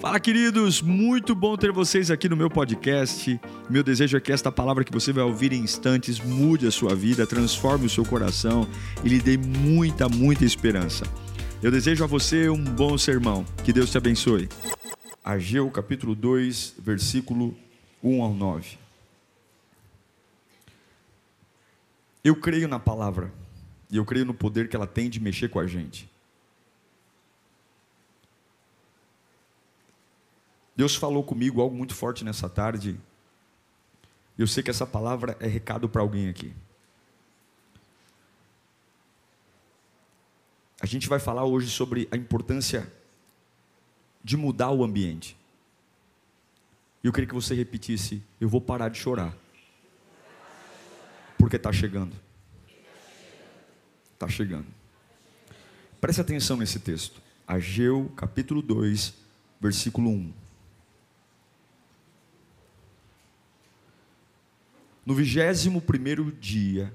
Fala, queridos! Muito bom ter vocês aqui no meu podcast. Meu desejo é que esta palavra que você vai ouvir em instantes mude a sua vida, transforme o seu coração e lhe dê muita, muita esperança. Eu desejo a você um bom sermão. Que Deus te abençoe. Ageu capítulo 2, versículo 1 ao 9. Eu creio na palavra e eu creio no poder que ela tem de mexer com a gente. Deus falou comigo algo muito forte nessa tarde. Eu sei que essa palavra é recado para alguém aqui. A gente vai falar hoje sobre a importância de mudar o ambiente. E eu queria que você repetisse: Eu vou parar de chorar. Porque está chegando. Está chegando. Preste atenção nesse texto. Ageu, capítulo 2, versículo 1. No vigésimo primeiro dia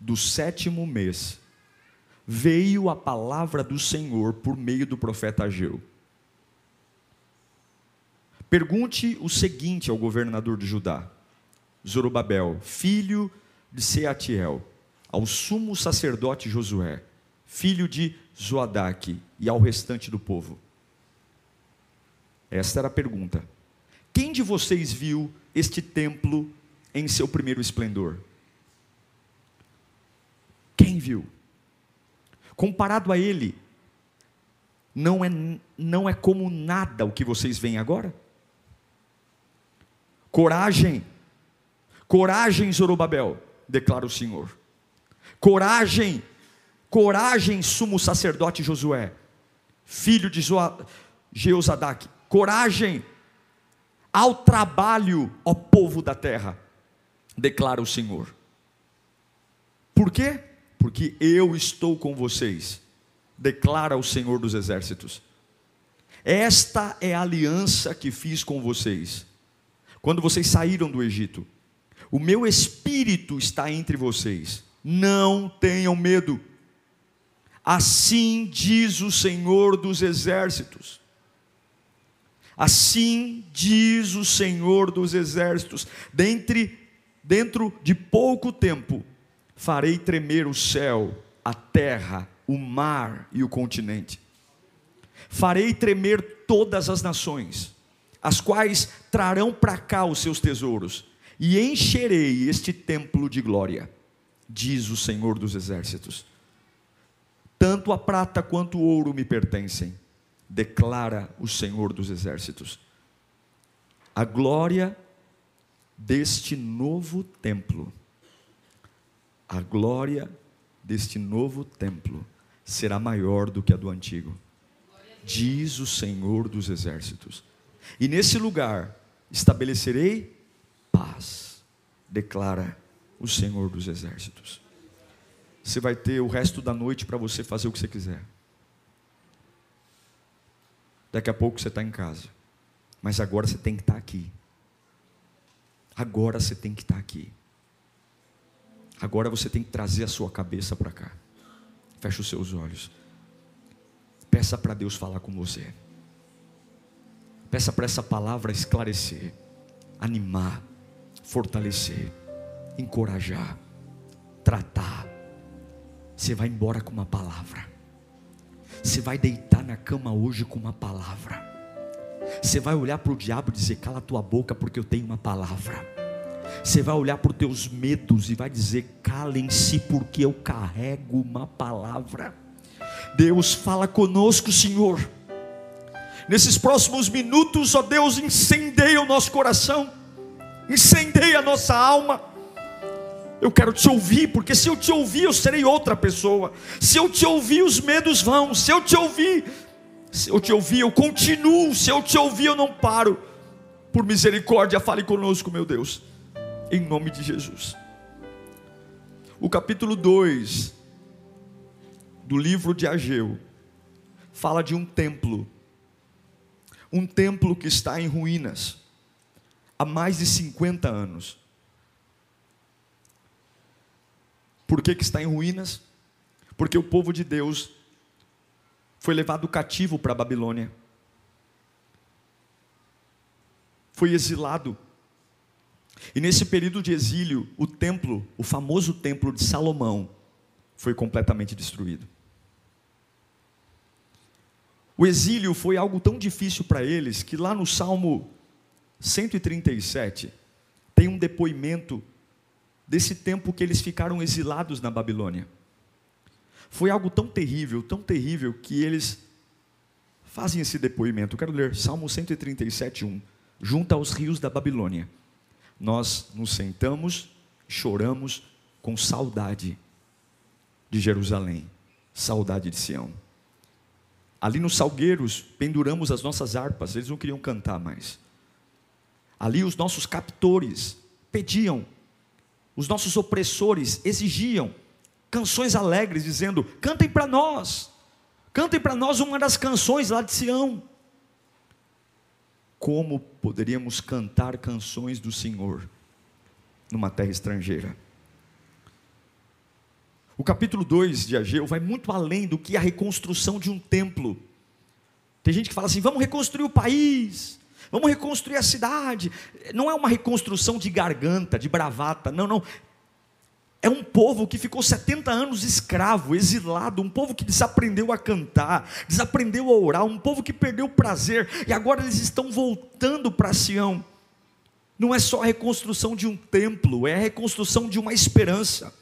do sétimo mês, veio a palavra do Senhor por meio do profeta Ageu. Pergunte o seguinte ao governador de Judá, Zorobabel, filho de Seatiel, ao sumo sacerdote Josué, filho de Zoadaque, e ao restante do povo. Esta era a pergunta. Quem de vocês viu este templo em seu primeiro esplendor. Quem viu? Comparado a ele, não é, não é como nada o que vocês veem agora? Coragem, coragem, Zorobabel, declara o Senhor. Coragem, coragem, sumo sacerdote Josué, filho de Jeozadak. Coragem ao trabalho, ó povo da terra declara o Senhor. Por quê? Porque eu estou com vocês, declara o Senhor dos Exércitos. Esta é a aliança que fiz com vocês, quando vocês saíram do Egito. O meu espírito está entre vocês, não tenham medo. Assim diz o Senhor dos Exércitos. Assim diz o Senhor dos Exércitos: dentre dentro de pouco tempo, farei tremer o céu, a terra, o mar e o continente. Farei tremer todas as nações, as quais trarão para cá os seus tesouros, e encherei este templo de glória, diz o Senhor dos Exércitos. Tanto a prata quanto o ouro me pertencem, declara o Senhor dos Exércitos. A glória deste novo templo, a glória deste novo templo será maior do que a do antigo, diz o Senhor dos Exércitos. E nesse lugar estabelecerei paz, declara o Senhor dos Exércitos. Você vai ter o resto da noite para você fazer o que você quiser. Daqui a pouco você está em casa, mas agora você tem que estar aqui Agora você tem que estar aqui. Agora você tem que trazer a sua cabeça para cá. Feche os seus olhos. Peça para Deus falar com você. Peça para essa palavra esclarecer, animar, fortalecer, encorajar, tratar. Você vai embora com uma palavra. Você vai deitar na cama hoje com uma palavra. Você vai olhar para o diabo e dizer: cala tua boca, porque eu tenho uma palavra. Você vai olhar para os teus medos e vai dizer: calem-se, porque eu carrego uma palavra. Deus fala conosco, Senhor. Nesses próximos minutos, ó Deus, incendeia o nosso coração, incendeia a nossa alma. Eu quero te ouvir, porque se eu te ouvir, eu serei outra pessoa. Se eu te ouvir, os medos vão. Se eu te ouvir, se eu te ouvir, eu continuo. Se eu te ouvir, eu não paro. Por misericórdia, fale conosco, meu Deus. Em nome de Jesus. O capítulo 2 do livro de Ageu fala de um templo. Um templo que está em ruínas há mais de 50 anos. Por que, que está em ruínas? Porque o povo de Deus foi levado cativo para a Babilônia. foi exilado. E nesse período de exílio, o templo, o famoso templo de Salomão, foi completamente destruído. O exílio foi algo tão difícil para eles que lá no Salmo 137 tem um depoimento desse tempo que eles ficaram exilados na Babilônia. Foi algo tão terrível, tão terrível, que eles fazem esse depoimento. Eu quero ler Salmo 137, 1. Junto aos rios da Babilônia, nós nos sentamos, choramos com saudade de Jerusalém, saudade de Sião. Ali nos salgueiros penduramos as nossas harpas, eles não queriam cantar mais. Ali os nossos captores pediam, os nossos opressores exigiam canções alegres, dizendo: cantem para nós, cantem para nós uma das canções lá de Sião. Como poderíamos cantar canções do Senhor numa terra estrangeira? O capítulo 2 de Ageu vai muito além do que a reconstrução de um templo. Tem gente que fala assim: vamos reconstruir o país, vamos reconstruir a cidade. Não é uma reconstrução de garganta, de bravata, não, não. É um povo que ficou 70 anos escravo, exilado, um povo que desaprendeu a cantar, desaprendeu a orar, um povo que perdeu o prazer, e agora eles estão voltando para Sião. Não é só a reconstrução de um templo, é a reconstrução de uma esperança.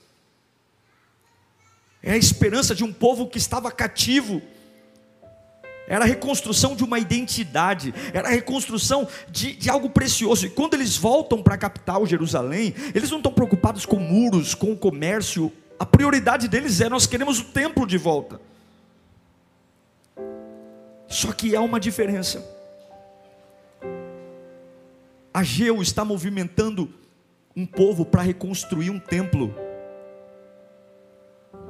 É a esperança de um povo que estava cativo. Era a reconstrução de uma identidade, era a reconstrução de, de algo precioso. E quando eles voltam para a capital, Jerusalém, eles não estão preocupados com muros, com o comércio. A prioridade deles é: nós queremos o templo de volta. Só que há uma diferença. Ageu está movimentando um povo para reconstruir um templo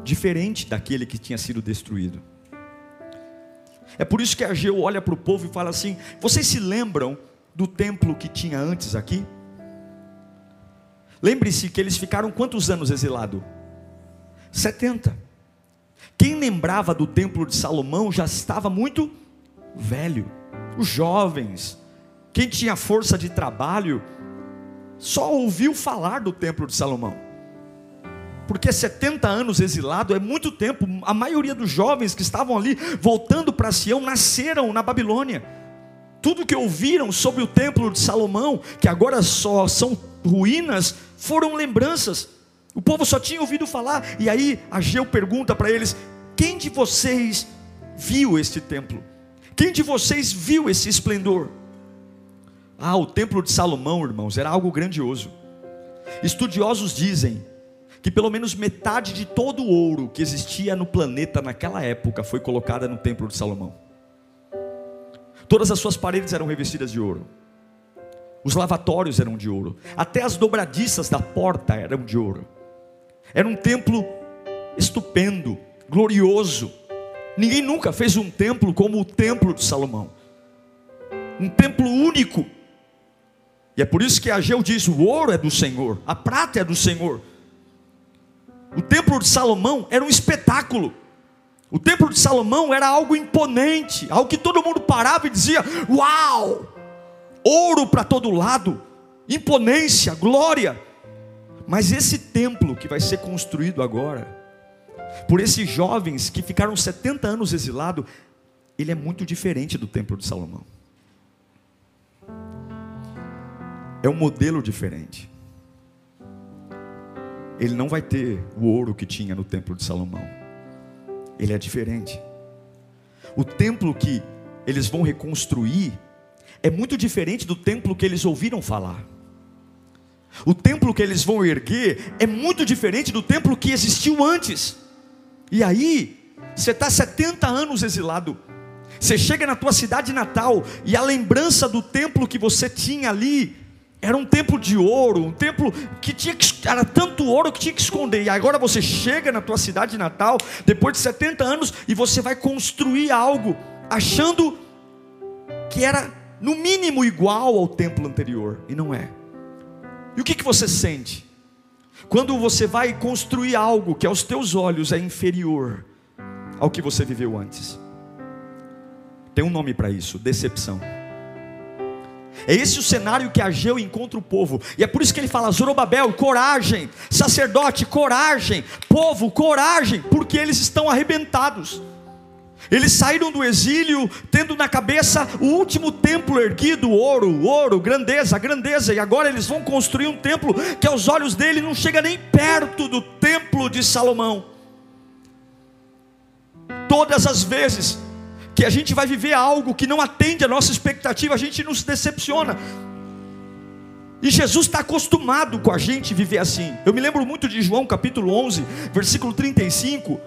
diferente daquele que tinha sido destruído. É por isso que Ageu olha para o povo e fala assim: Vocês se lembram do templo que tinha antes aqui? Lembre-se que eles ficaram quantos anos exilados? 70. Quem lembrava do templo de Salomão já estava muito velho. Os jovens, quem tinha força de trabalho, só ouviu falar do templo de Salomão porque 70 anos exilado é muito tempo. A maioria dos jovens que estavam ali voltando para Sião nasceram na Babilônia. Tudo que ouviram sobre o templo de Salomão, que agora só são ruínas, foram lembranças. O povo só tinha ouvido falar. E aí Ageu pergunta para eles: quem de vocês viu este templo? Quem de vocês viu esse esplendor? Ah, o templo de Salomão, irmãos, era algo grandioso. Estudiosos dizem que pelo menos metade de todo o ouro que existia no planeta naquela época foi colocada no templo de Salomão. Todas as suas paredes eram revestidas de ouro. Os lavatórios eram de ouro. Até as dobradiças da porta eram de ouro. Era um templo estupendo, glorioso. Ninguém nunca fez um templo como o templo de Salomão. Um templo único. E é por isso que Ageu diz: o ouro é do Senhor, a prata é do Senhor. O templo de Salomão era um espetáculo. O templo de Salomão era algo imponente, algo que todo mundo parava e dizia: Uau! Ouro para todo lado, imponência, glória. Mas esse templo que vai ser construído agora, por esses jovens que ficaram 70 anos exilados, ele é muito diferente do templo de Salomão. É um modelo diferente ele não vai ter o ouro que tinha no templo de Salomão. Ele é diferente. O templo que eles vão reconstruir é muito diferente do templo que eles ouviram falar. O templo que eles vão erguer é muito diferente do templo que existiu antes. E aí, você está 70 anos exilado. Você chega na tua cidade natal e a lembrança do templo que você tinha ali era um templo de ouro, um templo que tinha que, era tanto ouro que tinha que esconder. E agora você chega na tua cidade natal, depois de 70 anos, e você vai construir algo, achando que era no mínimo igual ao templo anterior, e não é. E o que, que você sente? Quando você vai construir algo que aos teus olhos é inferior ao que você viveu antes. Tem um nome para isso: decepção. É esse o cenário que Ageu encontra o povo. E é por isso que ele fala: Zorobabel, coragem, sacerdote, coragem, povo, coragem, porque eles estão arrebentados. Eles saíram do exílio tendo na cabeça o último templo erguido, ouro, ouro, grandeza, grandeza, e agora eles vão construir um templo que aos olhos dele não chega nem perto do templo de Salomão. Todas as vezes que a gente vai viver algo que não atende a nossa expectativa, a gente nos decepciona. E Jesus está acostumado com a gente viver assim. Eu me lembro muito de João capítulo 11, versículo 35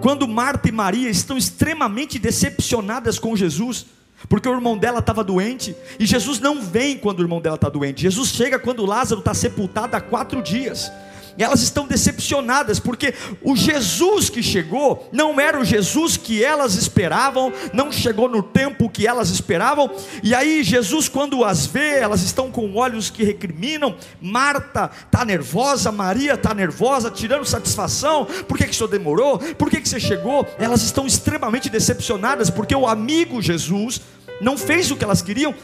quando Marta e Maria estão extremamente decepcionadas com Jesus, porque o irmão dela estava doente, e Jesus não vem quando o irmão dela está doente, Jesus chega quando Lázaro está sepultado há quatro dias. E elas estão decepcionadas, porque o Jesus que chegou não era o Jesus que elas esperavam, não chegou no tempo que elas esperavam. E aí, Jesus, quando as vê, elas estão com olhos que recriminam. Marta está nervosa, Maria está nervosa, tirando satisfação. Por que, que o senhor demorou? Por que, que você chegou? Elas estão extremamente decepcionadas, porque o amigo Jesus não fez o que elas queriam,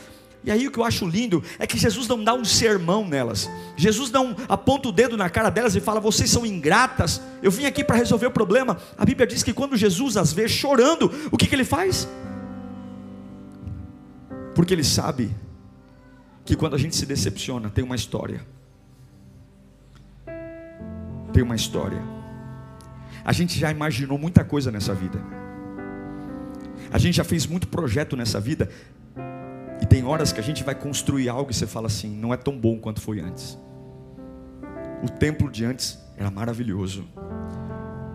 e aí o que eu acho lindo é que Jesus não dá um sermão nelas. Jesus não aponta o dedo na cara delas e fala: "Vocês são ingratas. Eu vim aqui para resolver o problema". A Bíblia diz que quando Jesus as vê chorando, o que que ele faz? Porque ele sabe que quando a gente se decepciona, tem uma história. Tem uma história. A gente já imaginou muita coisa nessa vida. A gente já fez muito projeto nessa vida, e tem horas que a gente vai construir algo e você fala assim: não é tão bom quanto foi antes. O templo de antes era maravilhoso.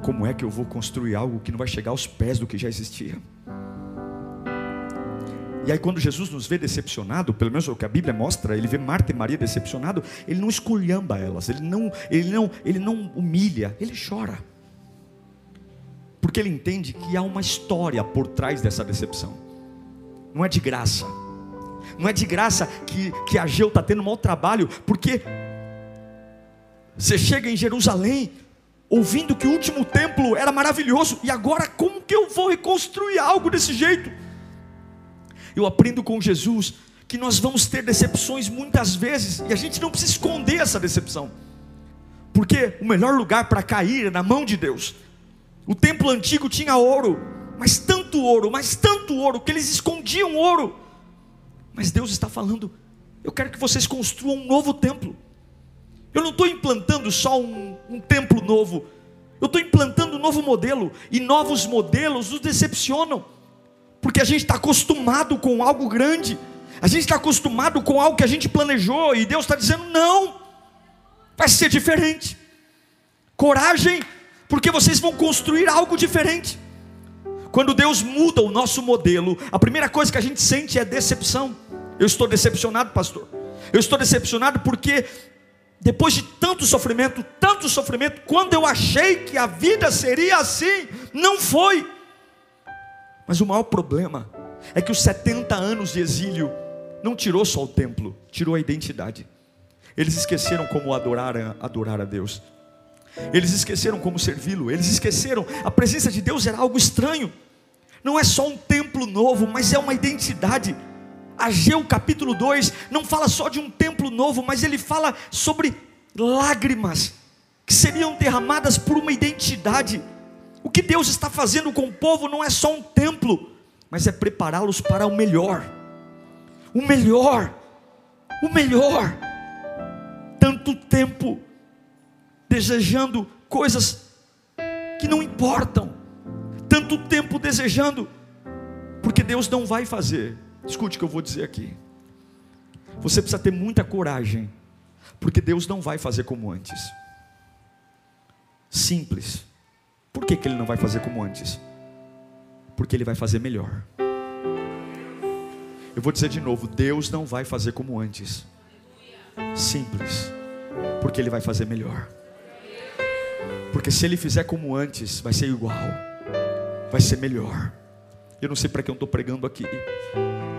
Como é que eu vou construir algo que não vai chegar aos pés do que já existia? E aí, quando Jesus nos vê decepcionado, pelo menos o que a Bíblia mostra, ele vê Marta e Maria decepcionado, ele não esculhamba elas, ele não, ele não, ele não humilha, ele chora. Porque ele entende que há uma história por trás dessa decepção. Não é de graça. Não é de graça que, que Ageu está tendo mau trabalho, porque você chega em Jerusalém, ouvindo que o último templo era maravilhoso, e agora como que eu vou reconstruir algo desse jeito? Eu aprendo com Jesus que nós vamos ter decepções muitas vezes, e a gente não precisa esconder essa decepção, porque o melhor lugar para cair é na mão de Deus. O templo antigo tinha ouro, mas tanto ouro, mas tanto ouro, que eles escondiam ouro. Mas Deus está falando: eu quero que vocês construam um novo templo. Eu não estou implantando só um, um templo novo, eu estou implantando um novo modelo, e novos modelos nos decepcionam, porque a gente está acostumado com algo grande, a gente está acostumado com algo que a gente planejou, e Deus está dizendo: não, vai ser diferente. Coragem, porque vocês vão construir algo diferente. Quando Deus muda o nosso modelo, a primeira coisa que a gente sente é decepção. Eu estou decepcionado, pastor. Eu estou decepcionado porque depois de tanto sofrimento, tanto sofrimento, quando eu achei que a vida seria assim, não foi. Mas o maior problema é que os 70 anos de exílio não tirou só o templo, tirou a identidade. Eles esqueceram como adorar, adorar a Deus. Eles esqueceram como servi-lo. Eles esqueceram a presença de Deus era algo estranho. Não é só um templo novo, mas é uma identidade. Ageu capítulo 2 não fala só de um templo novo, mas ele fala sobre lágrimas que seriam derramadas por uma identidade. O que Deus está fazendo com o povo não é só um templo, mas é prepará-los para o melhor. O melhor. O melhor. Tanto tempo desejando coisas que não importam. Tanto tempo desejando, porque Deus não vai fazer Escute o que eu vou dizer aqui. Você precisa ter muita coragem, porque Deus não vai fazer como antes. Simples. Por que, que Ele não vai fazer como antes? Porque Ele vai fazer melhor. Eu vou dizer de novo: Deus não vai fazer como antes. Simples. Porque Ele vai fazer melhor. Porque se Ele fizer como antes, vai ser igual, vai ser melhor. Eu não sei para que eu estou pregando aqui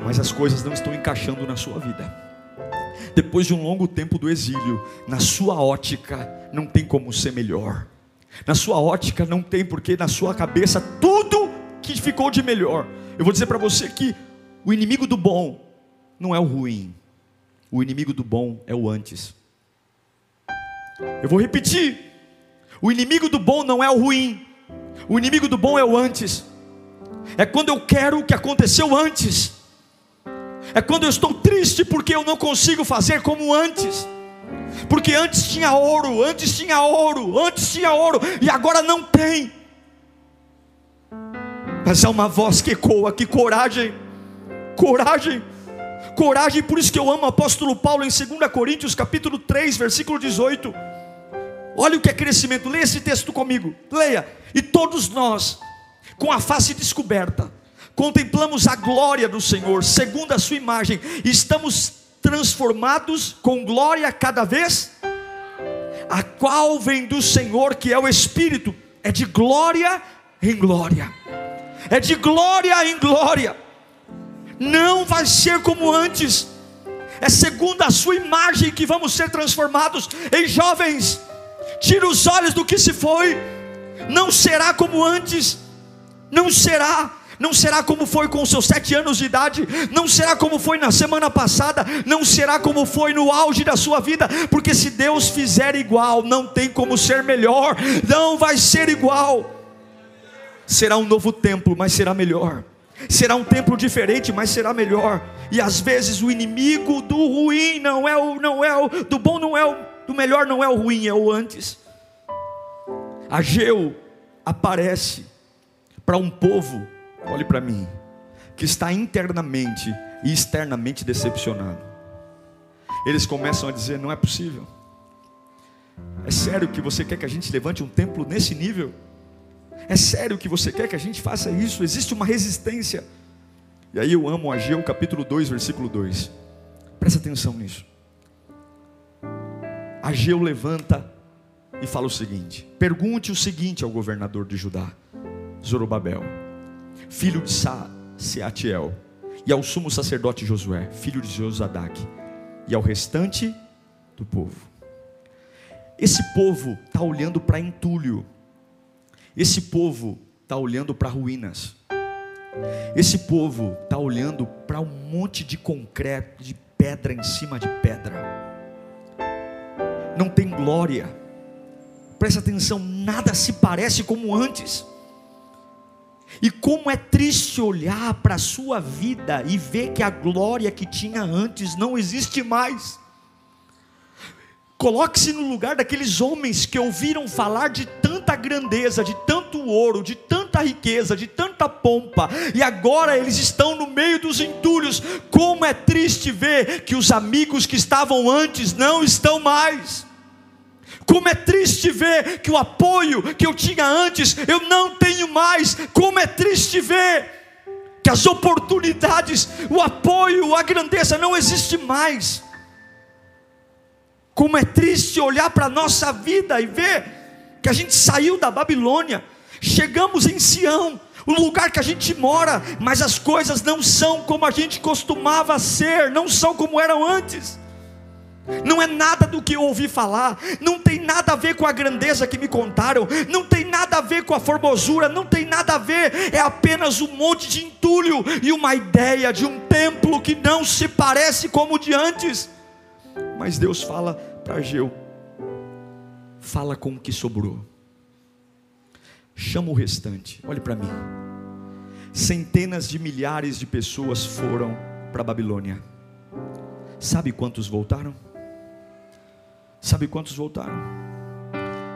mas as coisas não estão encaixando na sua vida. Depois de um longo tempo do exílio, na sua ótica não tem como ser melhor. Na sua ótica não tem porque na sua cabeça tudo que ficou de melhor. Eu vou dizer para você que o inimigo do bom não é o ruim. O inimigo do bom é o antes. Eu vou repetir. O inimigo do bom não é o ruim. O inimigo do bom é o antes. É quando eu quero o que aconteceu antes. É quando eu estou triste porque eu não consigo fazer como antes. Porque antes tinha ouro, antes tinha ouro, antes tinha ouro e agora não tem. Mas é uma voz que ecoa, que coragem, coragem, coragem, por isso que eu amo o apóstolo Paulo em 2 Coríntios capítulo 3, versículo 18. Olha o que é crescimento, leia esse texto comigo, leia. E todos nós, com a face descoberta, contemplamos a glória do Senhor, segundo a sua imagem, estamos transformados com glória cada vez, a qual vem do Senhor, que é o Espírito, é de glória em glória. É de glória em glória, não vai ser como antes, é segundo a sua imagem que vamos ser transformados em jovens. Tira os olhos do que se foi, não será como antes, não será. Não será como foi com seus sete anos de idade, não será como foi na semana passada, não será como foi no auge da sua vida, porque se Deus fizer igual, não tem como ser melhor, não vai ser igual. Será um novo templo, mas será melhor. Será um templo diferente, mas será melhor. E às vezes o inimigo do ruim não é o não é o do bom não é o do melhor não é o ruim, é o antes. Ageu aparece para um povo, olhe para mim, que está internamente e externamente decepcionado. Eles começam a dizer: não é possível. É sério que você quer que a gente levante um templo nesse nível? É sério que você quer que a gente faça isso? Existe uma resistência. E aí eu amo Ageu, capítulo 2, versículo 2. Presta atenção nisso. Ageu levanta e fala o seguinte: Pergunte o seguinte ao governador de Judá, Zorobabel, filho de Sa Seatiel, e ao sumo sacerdote Josué, filho de Josadac, e ao restante do povo. Esse povo está olhando para entulho, esse povo está olhando para ruínas. Esse povo está olhando para um monte de concreto, de pedra em cima de pedra. Não tem glória. Presta atenção, nada se parece como antes. E como é triste olhar para a sua vida e ver que a glória que tinha antes não existe mais. Coloque-se no lugar daqueles homens que ouviram falar de tanta grandeza, de tanto ouro, de tanta riqueza, de tanta pompa, e agora eles estão no meio dos entulhos. Como é triste ver que os amigos que estavam antes não estão mais. Como é triste ver que o apoio que eu tinha antes eu não tenho mais. Como é triste ver que as oportunidades, o apoio, a grandeza não existe mais. Como é triste olhar para a nossa vida e ver que a gente saiu da Babilônia, chegamos em Sião, o lugar que a gente mora, mas as coisas não são como a gente costumava ser, não são como eram antes. Não é nada do que eu ouvi falar, não tem nada a ver com a grandeza que me contaram, não tem nada a ver com a formosura, não tem nada a ver, é apenas um monte de entulho e uma ideia de um templo que não se parece como o de antes. Mas Deus fala para Ageu: fala com o que sobrou, chama o restante. Olhe para mim. Centenas de milhares de pessoas foram para a Babilônia. Sabe quantos voltaram? Sabe quantos voltaram?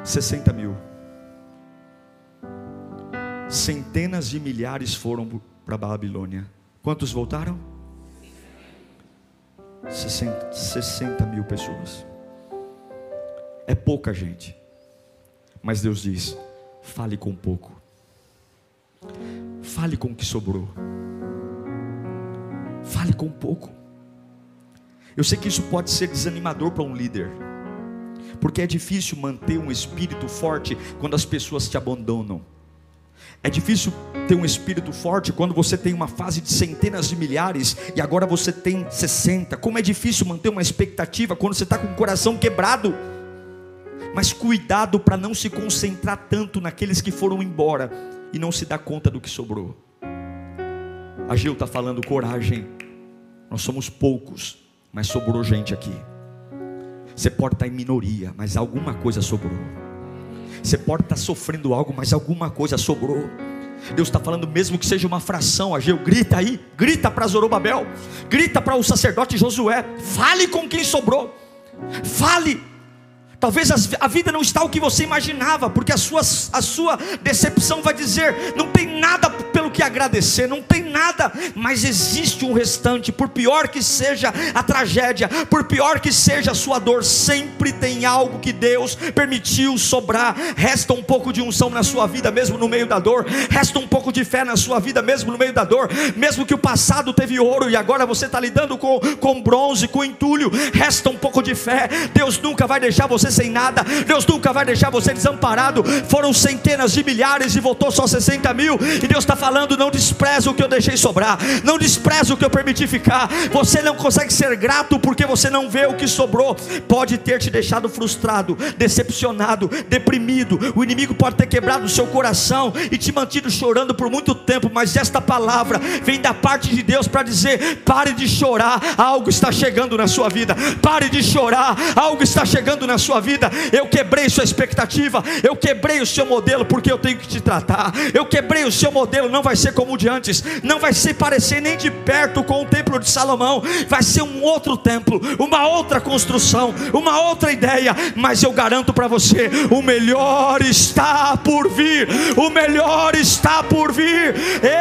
60 mil. Centenas de milhares foram para a Babilônia. Quantos voltaram? 60, 60 mil pessoas. É pouca gente. Mas Deus diz: fale com pouco. Fale com o que sobrou. Fale com pouco. Eu sei que isso pode ser desanimador para um líder, porque é difícil manter um espírito forte quando as pessoas te abandonam. É difícil ter um espírito forte quando você tem uma fase de centenas de milhares e agora você tem 60. Como é difícil manter uma expectativa quando você está com o coração quebrado. Mas cuidado para não se concentrar tanto naqueles que foram embora e não se dar conta do que sobrou. A Gil está falando coragem. Nós somos poucos, mas sobrou gente aqui. Você pode estar em minoria, mas alguma coisa sobrou. Você pode estar sofrendo algo, mas alguma coisa sobrou. Deus está falando, mesmo que seja uma fração, Ageu, grita aí, grita para Zorobabel, grita para o sacerdote Josué, fale com quem sobrou, fale. Talvez a vida não está o que você imaginava, porque a sua, a sua decepção vai dizer: não tem nada pelo que agradecer, não tem nada, mas existe um restante, por pior que seja a tragédia, por pior que seja a sua dor, sempre tem algo que Deus permitiu sobrar. Resta um pouco de unção na sua vida, mesmo no meio da dor, resta um pouco de fé na sua vida, mesmo no meio da dor, mesmo que o passado teve ouro e agora você está lidando com, com bronze, com entulho, resta um pouco de fé. Deus nunca vai deixar você sem nada, Deus nunca vai deixar você desamparado. Foram centenas de milhares e voltou só 60 mil, e Deus está falando: não despreza o que eu deixei sobrar, não despreza o que eu permiti ficar. Você não consegue ser grato porque você não vê o que sobrou. Pode ter te deixado frustrado, decepcionado, deprimido. O inimigo pode ter quebrado o seu coração e te mantido chorando por muito tempo, mas esta palavra vem da parte de Deus para dizer: pare de chorar, algo está chegando na sua vida. Pare de chorar, algo está chegando na sua vida. Eu quebrei sua expectativa, eu quebrei o seu modelo porque eu tenho que te tratar. Eu quebrei o seu modelo, não vai ser como o de antes, não vai se parecer nem de perto com o templo de Salomão, vai ser um outro templo, uma outra construção, uma outra ideia, mas eu garanto para você: o melhor está por vir, o melhor está por vir,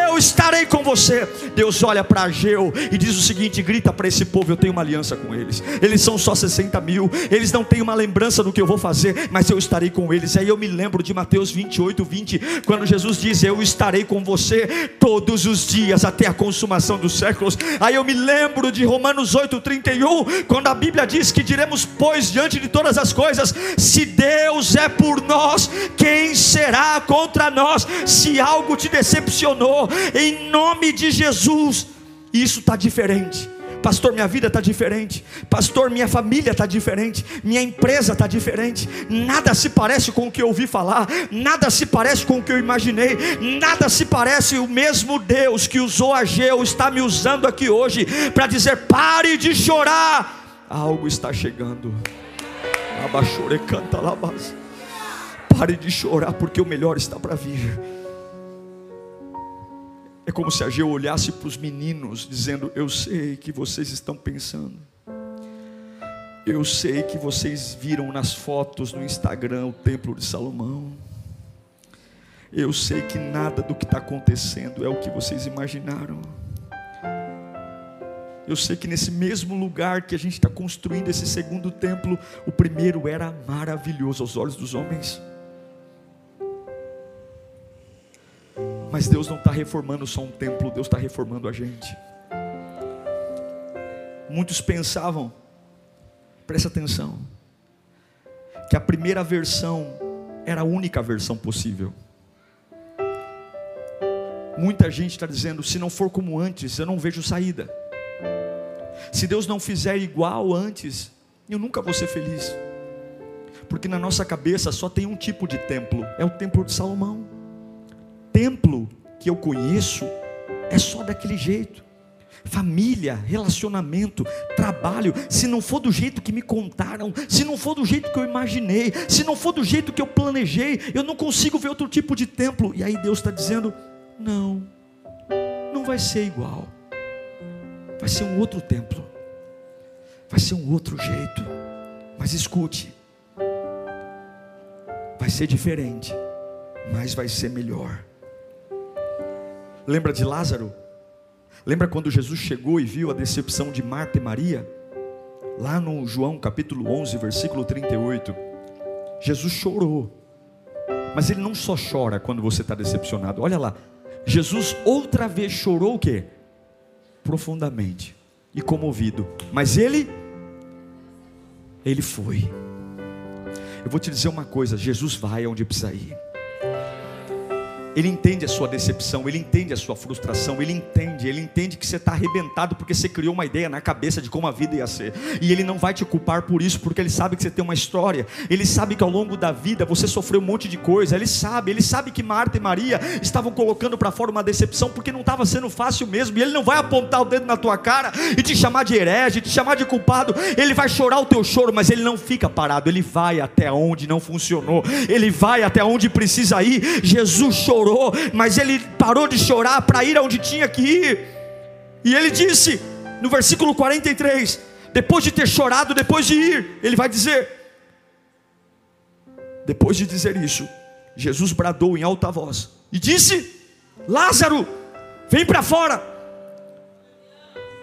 eu estarei com você. Deus olha para Ageu e diz o seguinte: grita para esse povo: eu tenho uma aliança com eles, eles são só 60 mil, eles não têm uma lembrança do que eu vou fazer, mas eu estarei com eles. Aí eu me lembro de Mateus 28, 20, quando Jesus diz: Eu estarei com você todos os dias até a consumação dos séculos. Aí eu me lembro de Romanos 8:31, quando a Bíblia diz que diremos pois diante de todas as coisas, se Deus é por nós, quem será contra nós? Se algo te decepcionou, em nome de Jesus, isso está diferente. Pastor, minha vida está diferente. Pastor, minha família está diferente. Minha empresa está diferente. Nada se parece com o que eu ouvi falar. Nada se parece com o que eu imaginei. Nada se parece. O mesmo Deus que usou Ageu está me usando aqui hoje para dizer: pare de chorar. Algo está chegando. Abaixore canta lá, Pare de chorar, porque o melhor está para vir. É como se a Geu olhasse para os meninos, dizendo: Eu sei que vocês estão pensando. Eu sei que vocês viram nas fotos no Instagram o Templo de Salomão. Eu sei que nada do que está acontecendo é o que vocês imaginaram. Eu sei que nesse mesmo lugar que a gente está construindo esse segundo templo, o primeiro era maravilhoso aos olhos dos homens. Mas Deus não está reformando só um templo, Deus está reformando a gente. Muitos pensavam, presta atenção, que a primeira versão era a única versão possível. Muita gente está dizendo: se não for como antes, eu não vejo saída. Se Deus não fizer igual antes, eu nunca vou ser feliz. Porque na nossa cabeça só tem um tipo de templo: é o templo de Salomão templo que eu conheço é só daquele jeito. Família, relacionamento, trabalho, se não for do jeito que me contaram, se não for do jeito que eu imaginei, se não for do jeito que eu planejei, eu não consigo ver outro tipo de templo. E aí Deus está dizendo: não, não vai ser igual, vai ser um outro templo, vai ser um outro jeito. Mas escute, vai ser diferente, mas vai ser melhor. Lembra de Lázaro? Lembra quando Jesus chegou e viu a decepção de Marta e Maria? Lá no João capítulo 11, versículo 38. Jesus chorou. Mas ele não só chora quando você está decepcionado. Olha lá. Jesus outra vez chorou o quê? Profundamente e comovido. Mas ele ele foi. Eu vou te dizer uma coisa, Jesus vai onde precisa ir. Ele entende a sua decepção, ele entende a sua frustração, ele entende, ele entende que você está arrebentado porque você criou uma ideia na cabeça de como a vida ia ser. E ele não vai te culpar por isso, porque ele sabe que você tem uma história, ele sabe que ao longo da vida você sofreu um monte de coisa, ele sabe, ele sabe que Marta e Maria estavam colocando para fora uma decepção porque não estava sendo fácil mesmo, e ele não vai apontar o dedo na tua cara e te chamar de herege, te chamar de culpado, ele vai chorar o teu choro, mas ele não fica parado, ele vai até onde não funcionou, ele vai até onde precisa ir. Jesus chorou chorou, mas ele parou de chorar para ir aonde tinha que ir. E ele disse, no versículo 43, depois de ter chorado, depois de ir, ele vai dizer: depois de dizer isso, Jesus bradou em alta voz e disse: Lázaro, vem para fora.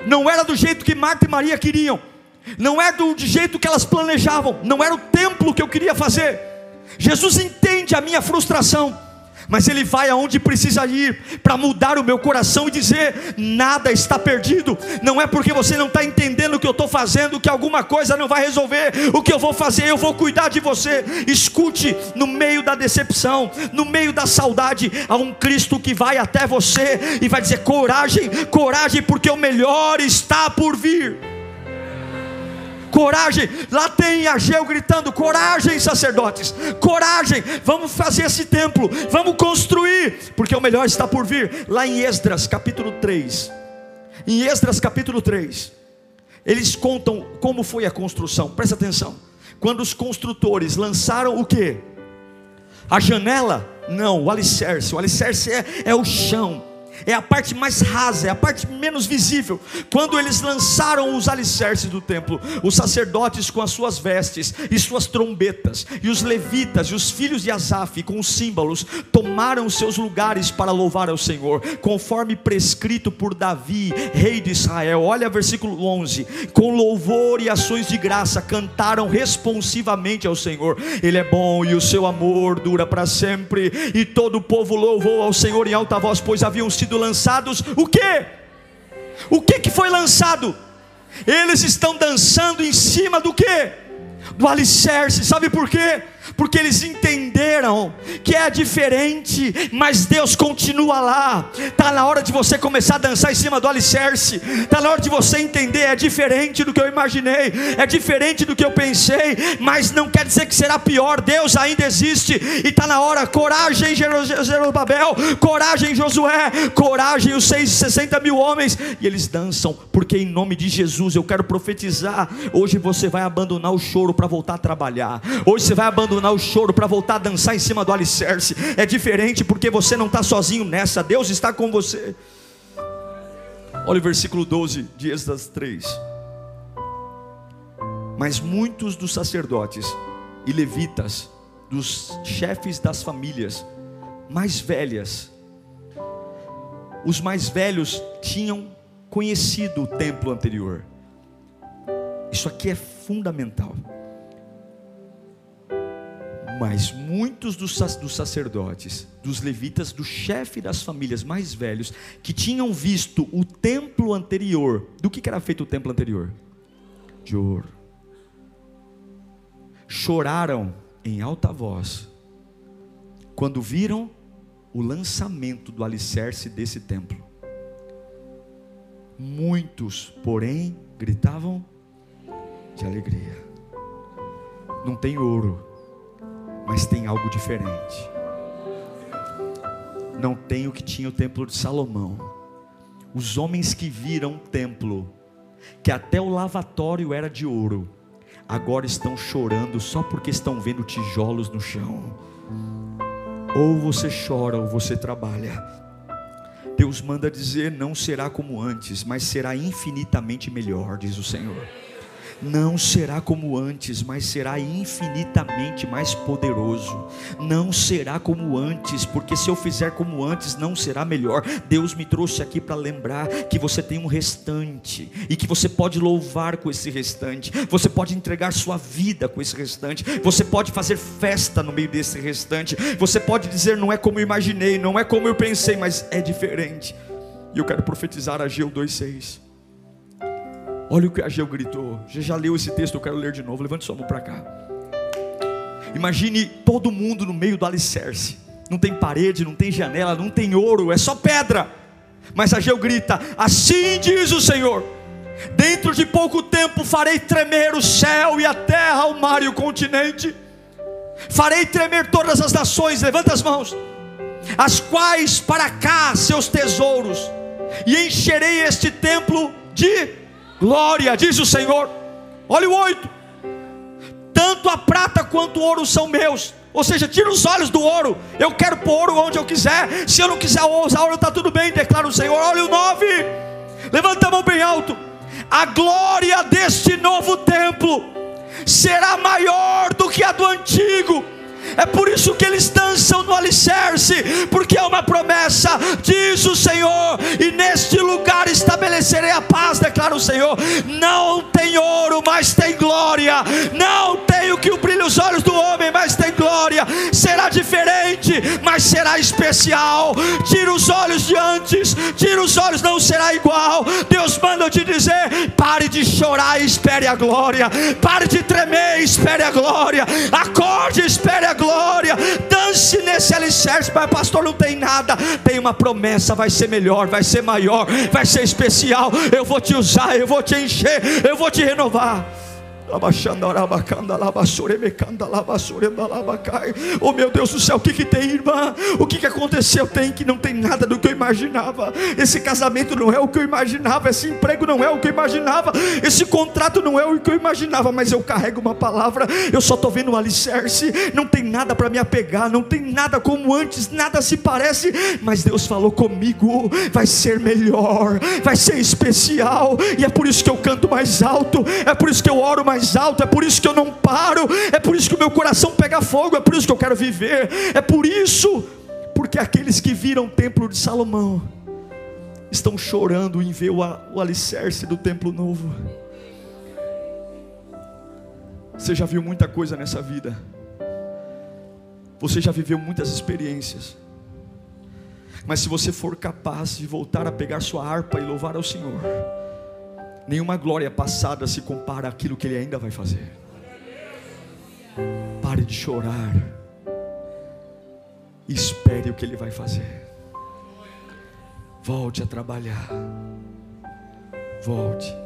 Não era do jeito que Marta e Maria queriam, não é do jeito que elas planejavam, não era o templo que eu queria fazer. Jesus entende a minha frustração mas Ele vai aonde precisa ir para mudar o meu coração e dizer: nada está perdido. Não é porque você não está entendendo o que eu estou fazendo que alguma coisa não vai resolver. O que eu vou fazer, eu vou cuidar de você. Escute, no meio da decepção, no meio da saudade, há um Cristo que vai até você e vai dizer: coragem, coragem, porque o melhor está por vir coragem. Lá tem Ageu gritando: coragem, sacerdotes, coragem. Vamos fazer esse templo, vamos construir, porque o melhor está por vir. Lá em Esdras, capítulo 3. Em Esdras, capítulo 3, eles contam como foi a construção. Presta atenção. Quando os construtores lançaram o que? A janela? Não, o alicerce. O alicerce é, é o chão é a parte mais rasa, é a parte menos visível. Quando eles lançaram os alicerces do templo, os sacerdotes com as suas vestes e suas trombetas, e os levitas e os filhos de Asaf com os símbolos, tomaram seus lugares para louvar ao Senhor, conforme prescrito por Davi, rei de Israel. Olha versículo 11: com louvor e ações de graça cantaram responsivamente ao Senhor. Ele é bom e o seu amor dura para sempre. E todo o povo louvou ao Senhor em alta voz, pois haviam sido sido lançados o que? O que que foi lançado? Eles estão dançando em cima do que? Do alicerce, sabe por quê? Porque eles entenderam que é diferente, mas Deus continua lá. Está na hora de você começar a dançar em cima do alicerce, está na hora de você entender: é diferente do que eu imaginei, é diferente do que eu pensei, mas não quer dizer que será pior. Deus ainda existe, e está na hora. Coragem, Jerobabel, coragem, Josué, coragem, os 660 mil homens, e eles dançam, porque em nome de Jesus eu quero profetizar. Hoje você vai abandonar o choro para voltar a trabalhar, hoje você vai abandonar abandonar o choro para voltar a dançar em cima do alicerce. É diferente porque você não está sozinho nessa, Deus está com você. Olha o versículo 12 de Êxodo 3. Mas muitos dos sacerdotes e levitas, dos chefes das famílias mais velhas, os mais velhos tinham conhecido o templo anterior. Isso aqui é fundamental. Mas muitos dos, sacerdotes, dos levitas, do chefe das famílias mais velhos, que tinham visto o templo anterior, do que era feito o templo anterior? De ouro. Choraram em alta voz, quando viram o lançamento do alicerce desse templo. Muitos, porém, gritavam de alegria. Não tem ouro, mas tem algo diferente. Não tem o que tinha o templo de Salomão. Os homens que viram o templo, que até o lavatório era de ouro, agora estão chorando só porque estão vendo tijolos no chão. Ou você chora ou você trabalha. Deus manda dizer: não será como antes, mas será infinitamente melhor, diz o Senhor não será como antes, mas será infinitamente mais poderoso. Não será como antes, porque se eu fizer como antes, não será melhor. Deus me trouxe aqui para lembrar que você tem um restante e que você pode louvar com esse restante. Você pode entregar sua vida com esse restante. Você pode fazer festa no meio desse restante. Você pode dizer não é como eu imaginei, não é como eu pensei, mas é diferente. E eu quero profetizar a Geu 2:6 Olha o que Ageu gritou. Você já leu esse texto, eu quero ler de novo. Levante sua mão para cá. Imagine todo mundo no meio do alicerce. Não tem parede, não tem janela, não tem ouro, é só pedra. Mas Ageu grita: Assim diz o Senhor: Dentro de pouco tempo farei tremer o céu e a terra, o mar e o continente. Farei tremer todas as nações, levanta as mãos, as quais para cá seus tesouros, e encherei este templo de glória, diz o Senhor. Olha o 8: tanto a prata quanto o ouro são meus. Ou seja, tira os olhos do ouro. Eu quero pôr ouro onde eu quiser. Se eu não quiser usar ouro, está tudo bem, declara o Senhor. Olha o 9. Levanta a mão bem alto. A glória deste novo templo será maior do que a do antigo é por isso que eles dançam no alicerce, porque é uma promessa, diz o Senhor, e neste lugar estabelecerei a paz, declara o Senhor. Não tem ouro, mas tem glória. Não tem o que brilha os olhos do homem, mas tem glória. Será diferente, mas será especial. Tira os olhos de antes, tira os olhos, não será igual. Deus manda te dizer: pare de chorar e espere a glória. Pare de tremer e espere a glória. Acorde e espere a glória, dance nesse alicerce, mas pastor não tem nada, tem uma promessa, vai ser melhor, vai ser maior, vai ser especial, eu vou te usar, eu vou te encher, eu vou te renovar. Oh meu Deus do céu, o que, que tem, irmã? O que, que aconteceu? Tem que não tem nada do que eu imaginava. Esse casamento não é o que eu imaginava. Esse emprego não é o que eu imaginava. Esse contrato não é o que eu imaginava. Mas eu carrego uma palavra. Eu só estou vendo um alicerce. Não tem nada para me apegar. Não tem nada como antes. Nada se parece. Mas Deus falou comigo. Vai ser melhor. Vai ser especial. E é por isso que eu canto mais alto. É por isso que eu oro mais mais alto, é por isso que eu não paro, é por isso que o meu coração pega fogo, é por isso que eu quero viver, é por isso, porque aqueles que viram o templo de Salomão estão chorando em ver o, o alicerce do templo novo. Você já viu muita coisa nessa vida, você já viveu muitas experiências. Mas se você for capaz de voltar a pegar sua harpa e louvar ao Senhor, Nenhuma glória passada se compara àquilo que Ele ainda vai fazer. Pare de chorar. Espere o que Ele vai fazer. Volte a trabalhar. Volte.